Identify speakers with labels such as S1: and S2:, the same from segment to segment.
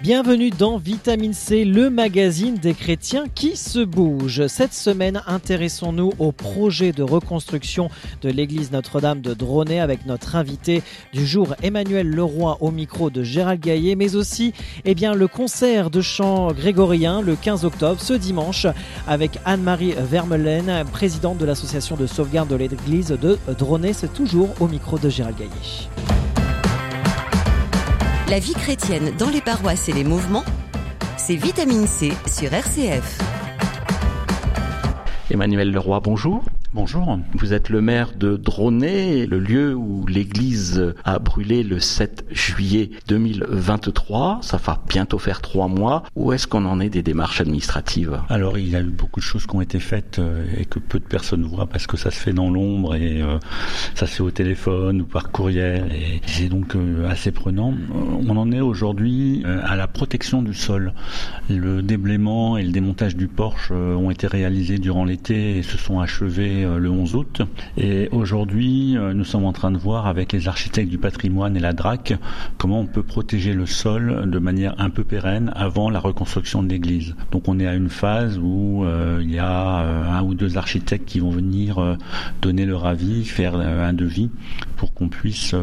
S1: Bienvenue dans Vitamine C, le magazine des chrétiens qui se bougent. Cette semaine, intéressons-nous au projet de reconstruction de l'église Notre-Dame de Dronay avec notre invité du jour Emmanuel Leroy au micro de Gérald Gaillet, mais aussi eh bien, le concert de chant grégorien le 15 octobre, ce dimanche, avec Anne-Marie Vermeulen, présidente de l'association de sauvegarde de l'église de Dronay. C'est toujours au micro de Gérald Gaillet.
S2: La vie chrétienne dans les paroisses et les mouvements, c'est Vitamine C sur RCF.
S3: Emmanuel Leroy, bonjour.
S4: Bonjour.
S3: Vous êtes le maire de Dronay, le lieu où l'église a brûlé le 7 juillet 2023. Ça va bientôt faire trois mois. Où est-ce qu'on en est des démarches administratives?
S4: Alors, il y a eu beaucoup de choses qui ont été faites euh, et que peu de personnes voient parce que ça se fait dans l'ombre et euh, ça se fait au téléphone ou par courriel et c'est donc euh, assez prenant. On en est aujourd'hui à la protection du sol. Le déblaiement et le démontage du porche ont été réalisés durant l'été et se sont achevés euh, le 11 août. Et aujourd'hui, euh, nous sommes en train de voir avec les architectes du patrimoine et la DRAC comment on peut protéger le sol de manière un peu pérenne avant la reconstruction de l'église. Donc on est à une phase où euh, il y a un ou deux architectes qui vont venir donner leur avis, faire un devis pour qu'on puisse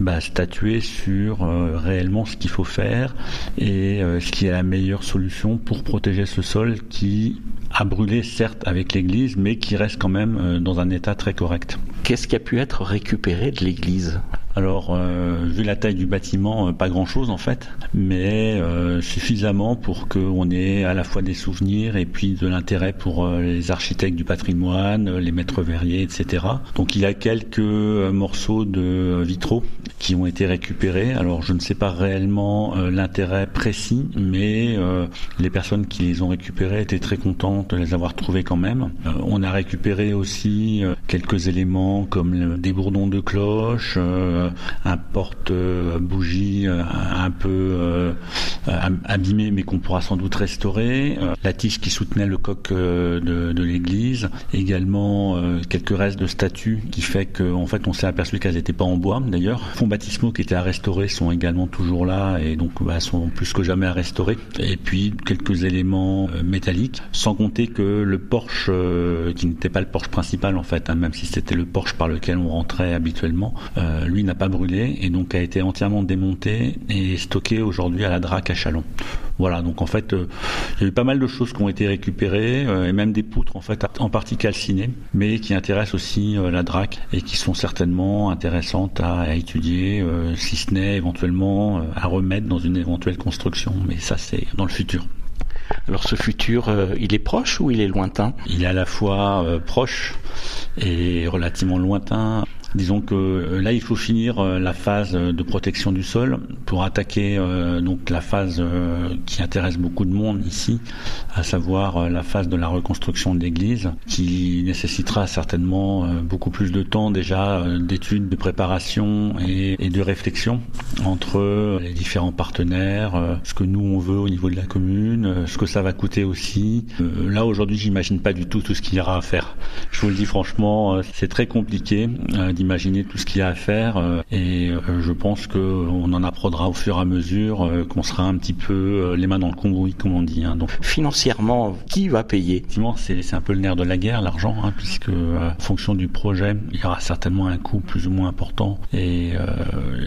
S4: bah, statuer sur réellement ce qu'il faut faire et ce qui est la meilleure solution pour protéger ce sol qui a brûlé certes avec l'église mais qui reste quand même euh, dans un état très correct.
S3: Qu'est-ce qui a pu être récupéré de l'église?
S4: Alors, euh, vu la taille du bâtiment, euh, pas grand-chose en fait, mais euh, suffisamment pour qu'on ait à la fois des souvenirs et puis de l'intérêt pour les architectes du patrimoine, les maîtres verriers, etc. Donc, il y a quelques morceaux de vitraux qui ont été récupérés. Alors, je ne sais pas réellement l'intérêt précis, mais les personnes qui les ont récupérés étaient très contentes de les avoir trouvés quand même. on a récupéré aussi quelques éléments comme des bourdons de cloche un porte-bougie euh, un peu euh, abîmé mais qu'on pourra sans doute restaurer, euh, la tige qui soutenait le coq de, l'église, également quelques restes de statues qui fait qu'en fait on s'est aperçu qu'elles n'étaient pas en bois d'ailleurs. Fonds baptismaux qui étaient à restaurer sont également toujours là et donc bah, sont plus que jamais à restaurer. Et puis quelques éléments métalliques, sans compter que le porche qui n'était pas le porche principal en fait, hein, même si c'était le porche par lequel on rentrait habituellement, lui n'a pas brûlé et donc a été entièrement démonté et stocké aujourd'hui à la DRAC à Chalon. Voilà, donc en fait, euh, il y a eu pas mal de choses qui ont été récupérées euh, et même des poutres en fait en partie calcinées, mais qui intéressent aussi euh, la DRAC et qui sont certainement intéressantes à, étudier, si ce n'est éventuellement à remettre dans une éventuelle construction. Mais ça, c'est dans le futur.
S3: Alors ce futur, il est proche ou il est lointain?
S4: Il est à la fois proche et relativement lointain. Disons que euh, là, il faut finir euh, la phase de protection du sol pour attaquer euh, donc la phase qui intéresse beaucoup de monde ici, à savoir la phase de la reconstruction de l'église, qui nécessitera certainement beaucoup plus de temps déjà d'études, de préparation et, de réflexion entre les différents partenaires, ce que nous on veut au niveau de la commune, ce que ça va coûter aussi. Là aujourd'hui, j'imagine pas du tout tout ce qu'il y aura à faire. Je vous le dis franchement, c'est très compliqué d'imaginer tout ce qu'il y a à faire euh, et euh, je pense qu'on en apprendra au fur et à mesure euh, qu'on sera un petit peu les mains dans le cambouis comme on dit. Hein.
S3: Donc financièrement, qui va payer?
S4: Effectivement, c'est un peu le nerf de la guerre, l'argent, hein, puisque en fonction du projet, il y aura certainement un coût plus ou moins important et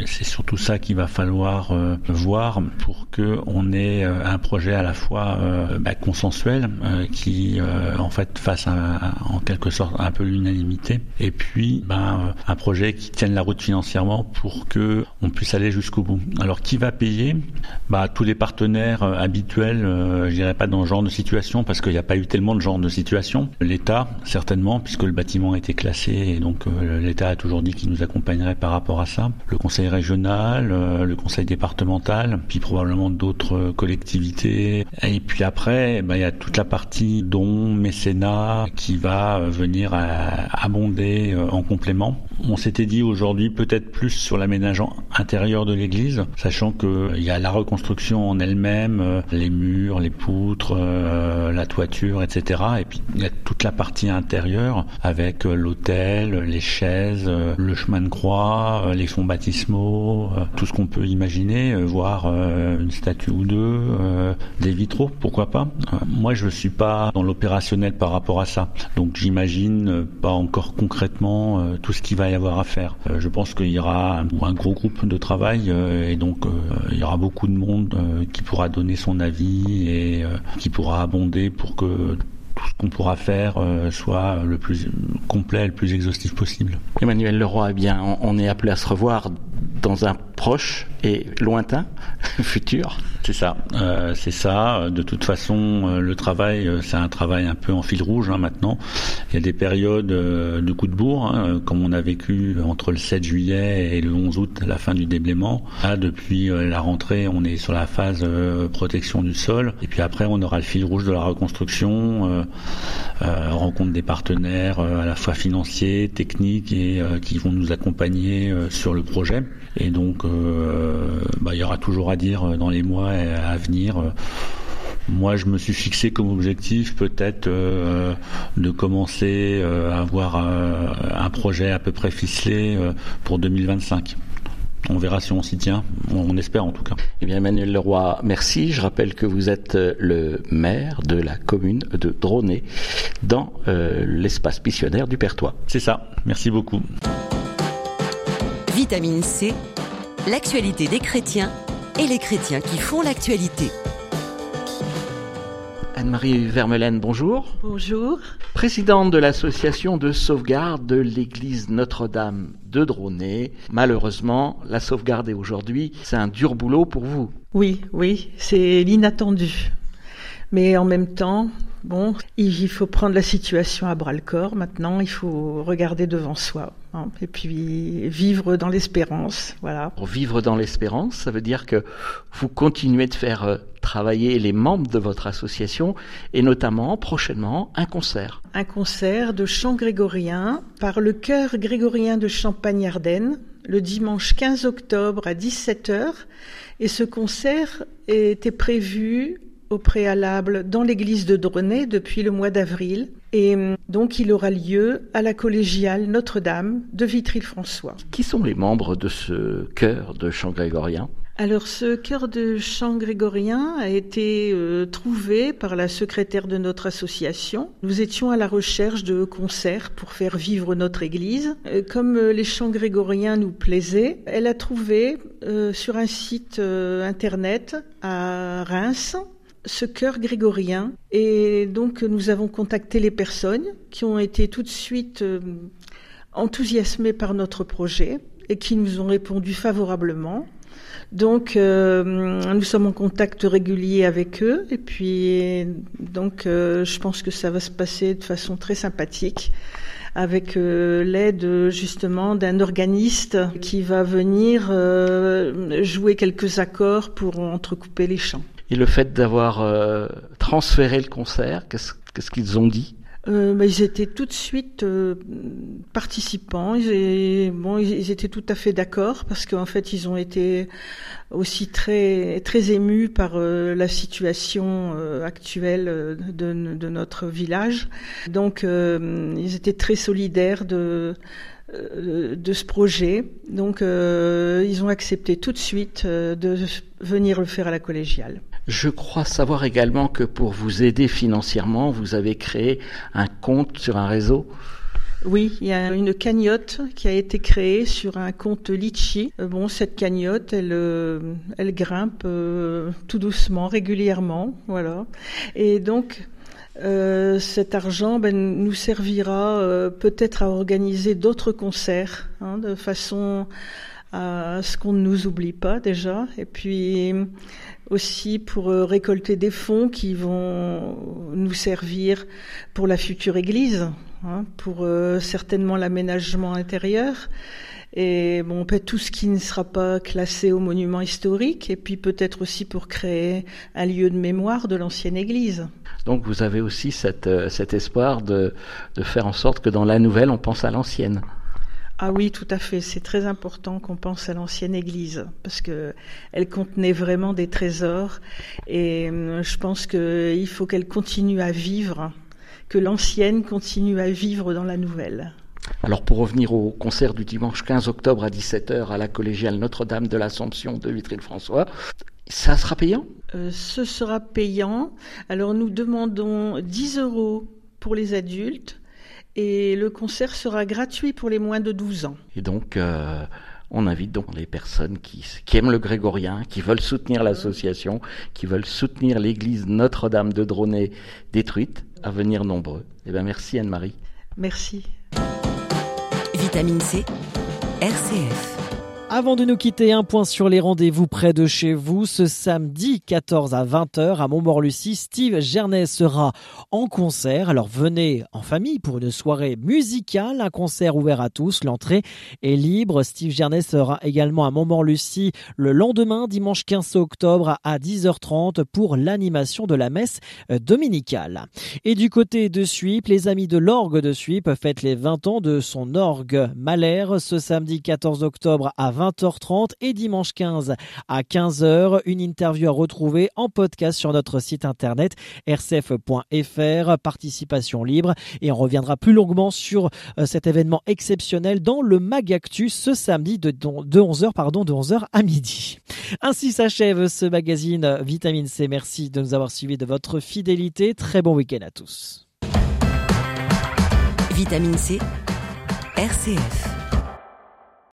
S4: c'est surtout ça qu'il va falloir voir pour que on ait un projet à la fois bah, consensuel qui en fait fasse en quelque sorte un peu l'unanimité et puis ben, un projet qui tienne la route financièrement pour que on puisse aller jusqu'au bout. Alors qui va payer? Bah tous les partenaires euh, habituels. Euh, je dirais pas dans ce genre de situation parce qu'il n'y a pas eu tellement de genre de situation. L'État certainement puisque le bâtiment a été classé et donc euh, l'État a toujours dit qu'il nous accompagnerait par rapport à ça. Le Conseil régional, le Conseil départemental, puis probablement d'autres collectivités. Et puis après, bah, il y a toute la partie dons, mécénat qui va venir abonder en complément. On s'était dit aujourd'hui peut-être plus sur l'aménagement intérieur de l'église, sachant qu'il y a la reconstruction en elle-même, les murs, les poutres, la toiture, etc. Et puis il y a toute la partie intérieure avec l'hôtel, les chaises, le chemin de croix, les fonds baptismaux, tout ce qu'on peut imaginer, voir une statue ou deux, des vitraux, pourquoi pas. Moi, je suis pas dans l'opérationnel par rapport à ça, donc j'imagine pas encore concrètement tout ce qu'il va avoir à faire. je pense qu'il y aura un, gros groupe de travail et donc il y aura beaucoup de monde qui pourra donner son avis et qui pourra abonder pour que tout ce qu'on pourra faire euh, soit le plus complet, le plus exhaustif possible.
S3: Emmanuel Leroy, eh bien, on est appelé à se revoir dans un proche et lointain futur.
S4: C'est ça, euh, c'est ça. De toute façon, euh, le travail, euh, c'est un travail un peu en fil rouge hein, maintenant. Il y a des périodes de coups de bourre, hein, comme on a vécu entre le 7 juillet et le 11 août, la fin du déblaiement. Là, depuis la rentrée, on est sur la phase protection du sol. Et puis après, on aura le fil rouge de la reconstruction, rencontre des partenaires à la fois financiers, techniques et qui vont nous accompagner sur le projet. Et donc, euh, bah, il y aura toujours à dire dans les mois à venir. Moi, je me suis fixé comme objectif peut-être euh, de commencer à avoir un projet à peu près ficelé pour 2025. On verra si on s'y tient. On espère en tout cas.
S3: Eh bien, Emmanuel Leroy, merci. Je rappelle que vous êtes le maire de la commune de Dronay dans l'espace missionnaire du Pertois.
S4: C'est ça. Merci beaucoup.
S2: Vitamine C, l'actualité des chrétiens et les chrétiens qui font l'actualité.
S3: Anne-Marie Vermelaine, bonjour.
S5: Bonjour.
S3: Présidente de l'association de sauvegarde de l'église Notre-Dame de Dronay. Malheureusement, la sauvegarde est aujourd'hui, c'est un dur boulot pour vous.
S5: Oui, oui, c'est l'inattendu. Mais en même temps, bon, il faut prendre la situation à bras le corps. Maintenant, il faut regarder devant soi. Hein, et puis vivre dans l'espérance, voilà.
S3: Pour vivre dans l'espérance, ça veut dire que vous continuez de faire euh, travailler les membres de votre association et notamment prochainement un concert.
S5: Un concert de chant grégorien par le chœur grégorien de Champagne-Ardenne le dimanche 15 octobre à 17h et ce concert était prévu au préalable dans l'église de Dronay depuis le mois d'avril. Et euh, donc il aura lieu à la collégiale Notre-Dame de Vitry-le-François.
S3: Qui sont les membres de ce chœur de chant grégorien
S5: alors ce chœur de chant grégorien a été euh, trouvé par la secrétaire de notre association. Nous étions à la recherche de concerts pour faire vivre notre église. Euh, comme les chants grégoriens nous plaisaient, elle a trouvé sur un site internet à Reims ce chœur grégorien. Et donc nous avons contacté les personnes qui ont été tout de suite euh, enthousiasmées par notre projet et qui nous ont répondu favorablement. Donc euh, nous sommes en contact régulier avec eux et puis donc euh, je pense que ça va se passer de façon très sympathique avec l'aide justement d'un organiste qui va venir jouer quelques accords pour entrecouper les chants.
S3: Et le fait d'avoir euh, transféré le concert, qu'est-ce qu'ils ont dit?
S5: Euh, bah, ils étaient tout de suite euh, participants. Ils, bon, ils, étaient tout à fait d'accord parce qu'en fait, ils ont été aussi très très émus par la situation actuelle de, notre village. Donc, ils étaient très solidaires de ce projet. Donc, ils ont accepté tout de suite de venir le faire à la collégiale.
S3: Je crois savoir également que pour vous aider financièrement, vous avez créé un compte sur un réseau.
S5: Oui, il y a une cagnotte qui a été créée sur un compte Litchi. Euh, bon, cette cagnotte, elle, euh, elle grimpe euh, tout doucement, régulièrement, voilà. Et donc, cet argent ben, nous servira peut-être à organiser d'autres concerts, hein, de façon à ce qu'on ne nous oublie pas déjà. Et puis aussi pour euh, récolter des fonds qui vont nous servir pour la future église, hein, pour euh, certainement l'aménagement intérieur. Et bon, peut tout ce qui ne sera pas classé au monument historique, et puis peut-être aussi pour créer un lieu de mémoire de l'ancienne église.
S3: Donc vous avez aussi euh, cet espoir de faire en sorte que dans la nouvelle, on pense à l'ancienne.
S5: Ah oui, tout à fait. C'est très important qu'on pense à l'ancienne église parce que elle contenait vraiment des trésors et euh, je pense qu'il faut qu'elle continue à vivre, que l'ancienne continue à vivre dans la nouvelle.
S3: Alors pour revenir au concert du dimanche 15 octobre à 17h à la collégiale Notre-Dame de l'Assomption de Vitry-le-François, ça sera payant?
S5: Euh, Ce sera payant. Alors nous demandons 10 euros pour les adultes et le concert sera gratuit pour les moins de 12 ans.
S3: Et donc euh, on invite donc les personnes qui, qui, aiment le grégorien, qui veulent soutenir l'association, qui veulent soutenir l'église Notre-Dame de Dronay détruite, à venir nombreux. Eh bien, merci Anne-Marie.
S5: Merci.
S2: Vitamine C, RCF.
S1: Avant de nous quitter, un point sur les rendez-vous près de chez vous. Ce samedi 14 à 20h à Montmorlucie, Steve Gernet sera en concert. Alors venez en famille pour une soirée musicale, un concert ouvert à tous. L'entrée est libre. Steve Gernet sera également à Montmorlucie le lendemain, dimanche 15 octobre à 10h30 pour l'animation de la messe dominicale. Et du côté de Suip, les amis de l'orgue de Suip fêtent les 20 ans de son orgue Malher ce samedi 14 octobre à 20h30 et dimanche 15 à 15h. Une interview à retrouver en podcast sur notre site internet rcf.fr, participation libre. Et on reviendra plus longuement sur euh, cet événement exceptionnel dans le Magactus ce samedi de, de 11h, pardon, de 11h à midi. Ainsi s'achève ce magazine Vitamine C. Merci de nous avoir suivis de votre fidélité. Très bon week-end à tous.
S2: Vitamine C, RCF.